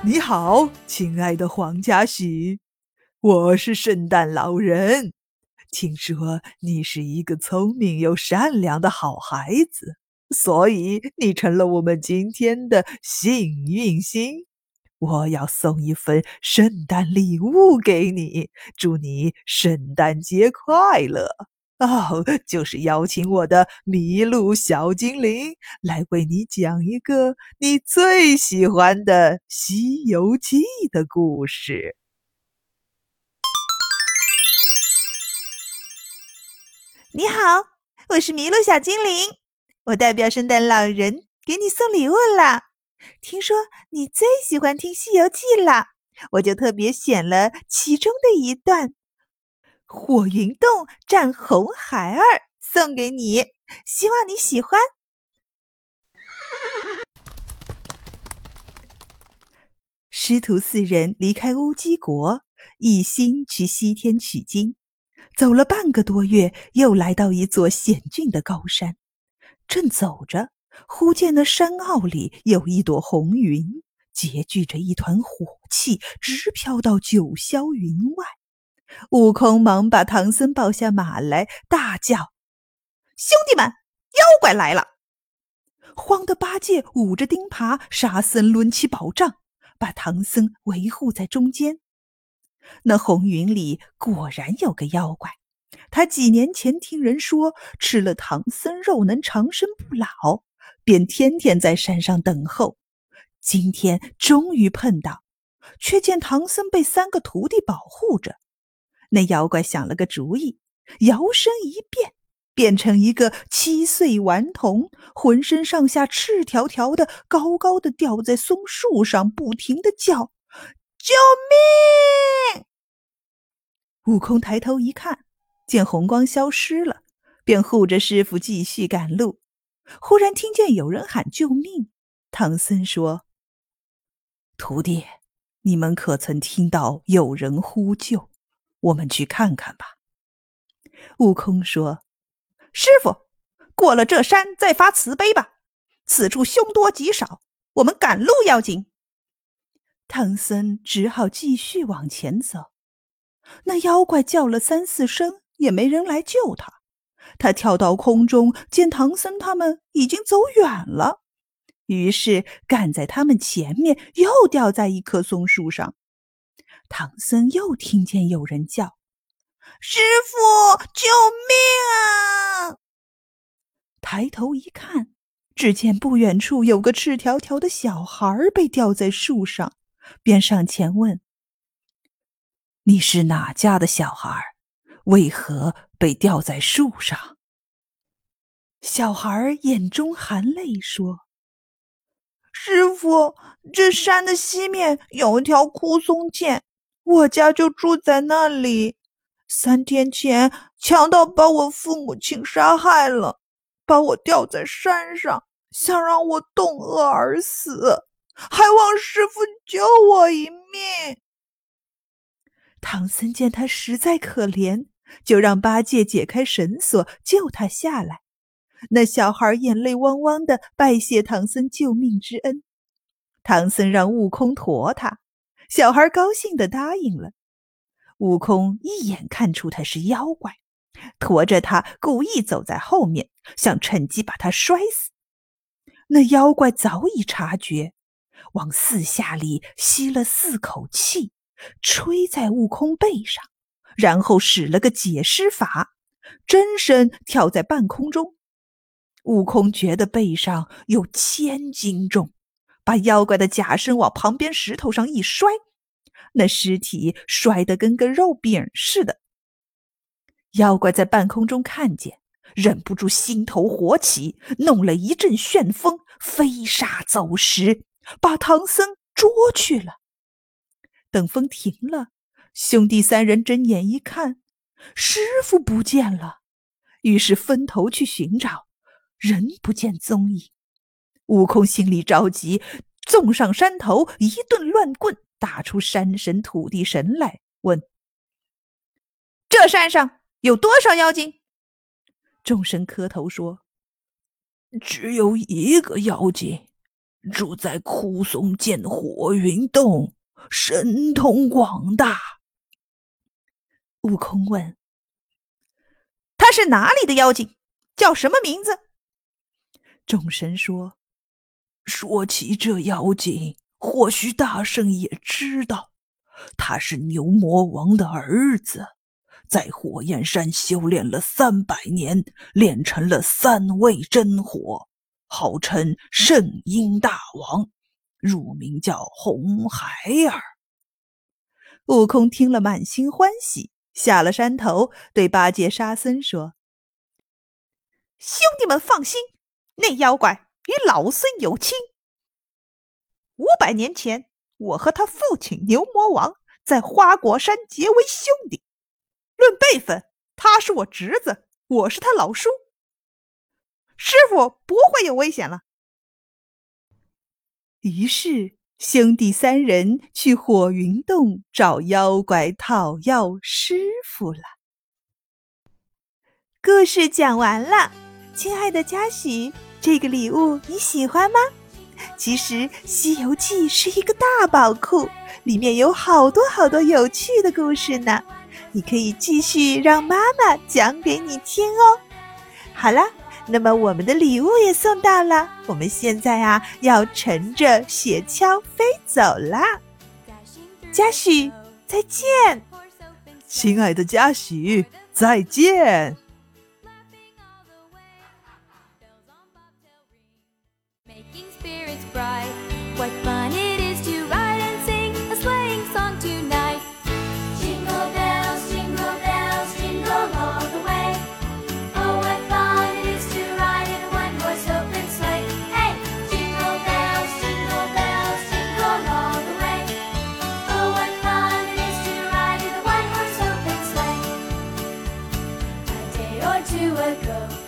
你好，亲爱的黄家许，我是圣诞老人。听说你是一个聪明又善良的好孩子，所以你成了我们今天的幸运星。我要送一份圣诞礼物给你，祝你圣诞节快乐。哦，就是邀请我的麋鹿小精灵来为你讲一个你最喜欢的《西游记》的故事。你好，我是麋鹿小精灵，我代表圣诞老人给你送礼物了。听说你最喜欢听《西游记》了，我就特别选了其中的一段。火云洞战红孩儿，送给你，希望你喜欢。师徒四人离开乌鸡国，一心去西天取经。走了半个多月，又来到一座险峻的高山。正走着，忽见那山坳里有一朵红云，结聚着一团火气，直飘到九霄云外。悟空忙把唐僧抱下马来，大叫：“兄弟们，妖怪来了！”慌得八戒捂着钉耙，沙僧抡起宝杖，把唐僧维护在中间。那红云里果然有个妖怪，他几年前听人说吃了唐僧肉能长生不老，便天天在山上等候。今天终于碰到，却见唐僧被三个徒弟保护着。那妖怪想了个主意，摇身一变，变成一个七岁顽童，浑身上下赤条条的，高高的吊在松树上，不停的叫：“救命！”悟空抬头一看，见红光消失了，便护着师傅继续赶路。忽然听见有人喊救命，唐僧说：“徒弟，你们可曾听到有人呼救？”我们去看看吧。悟空说：“师傅，过了这山再发慈悲吧。此处凶多吉少，我们赶路要紧。”唐僧只好继续往前走。那妖怪叫了三四声，也没人来救他。他跳到空中，见唐僧他们已经走远了，于是赶在他们前面，又掉在一棵松树上。唐僧又听见有人叫：“师傅，救命啊！”抬头一看，只见不远处有个赤条条的小孩被吊在树上，便上前问：“你是哪家的小孩？为何被吊在树上？”小孩眼中含泪说：“师傅，这山的西面有一条枯松涧。”我家就住在那里。三天前，强盗把我父母亲杀害了，把我吊在山上，想让我冻饿而死，还望师傅救我一命。唐僧见他实在可怜，就让八戒解开绳索，救他下来。那小孩眼泪汪汪的，拜谢唐僧救命之恩。唐僧让悟空驮他。小孩高兴的答应了。悟空一眼看出他是妖怪，驮着他故意走在后面，想趁机把他摔死。那妖怪早已察觉，往四下里吸了四口气，吹在悟空背上，然后使了个解尸法，真身跳在半空中。悟空觉得背上有千斤重。把妖怪的假身往旁边石头上一摔，那尸体摔得跟个肉饼似的。妖怪在半空中看见，忍不住心头火起，弄了一阵旋风，飞沙走石，把唐僧捉去了。等风停了，兄弟三人睁眼一看，师傅不见了，于是分头去寻找，人不见踪影。悟空心里着急，纵上山头，一顿乱棍打出山神、土地神来，问：“这山上有多少妖精？”众神磕头说：“只有一个妖精，住在枯松涧火云洞，神通广大。悟空问：“他是哪里的妖精？叫什么名字？”众神说：“说起这妖精，或许大圣也知道，他是牛魔王的儿子。”在火焰山修炼了三百年，练成了三味真火，号称圣婴大王，乳名叫红孩儿。悟空听了，满心欢喜，下了山头，对八戒、沙僧说：“兄弟们放心，那妖怪与老孙有亲。五百年前，我和他父亲牛魔王在花果山结为兄弟。”论辈分，他是我侄子，我是他老叔。师傅不会有危险了。于是兄弟三人去火云洞找妖怪讨要师傅了。故事讲完了，亲爱的嘉许，这个礼物你喜欢吗？其实《西游记》是一个大宝库，里面有好多好多有趣的故事呢。你可以继续让妈妈讲给你听哦。好了，那么我们的礼物也送到了，我们现在啊要乘着雪橇飞走啦。嘉许，再见！亲爱的嘉许，再见 I go?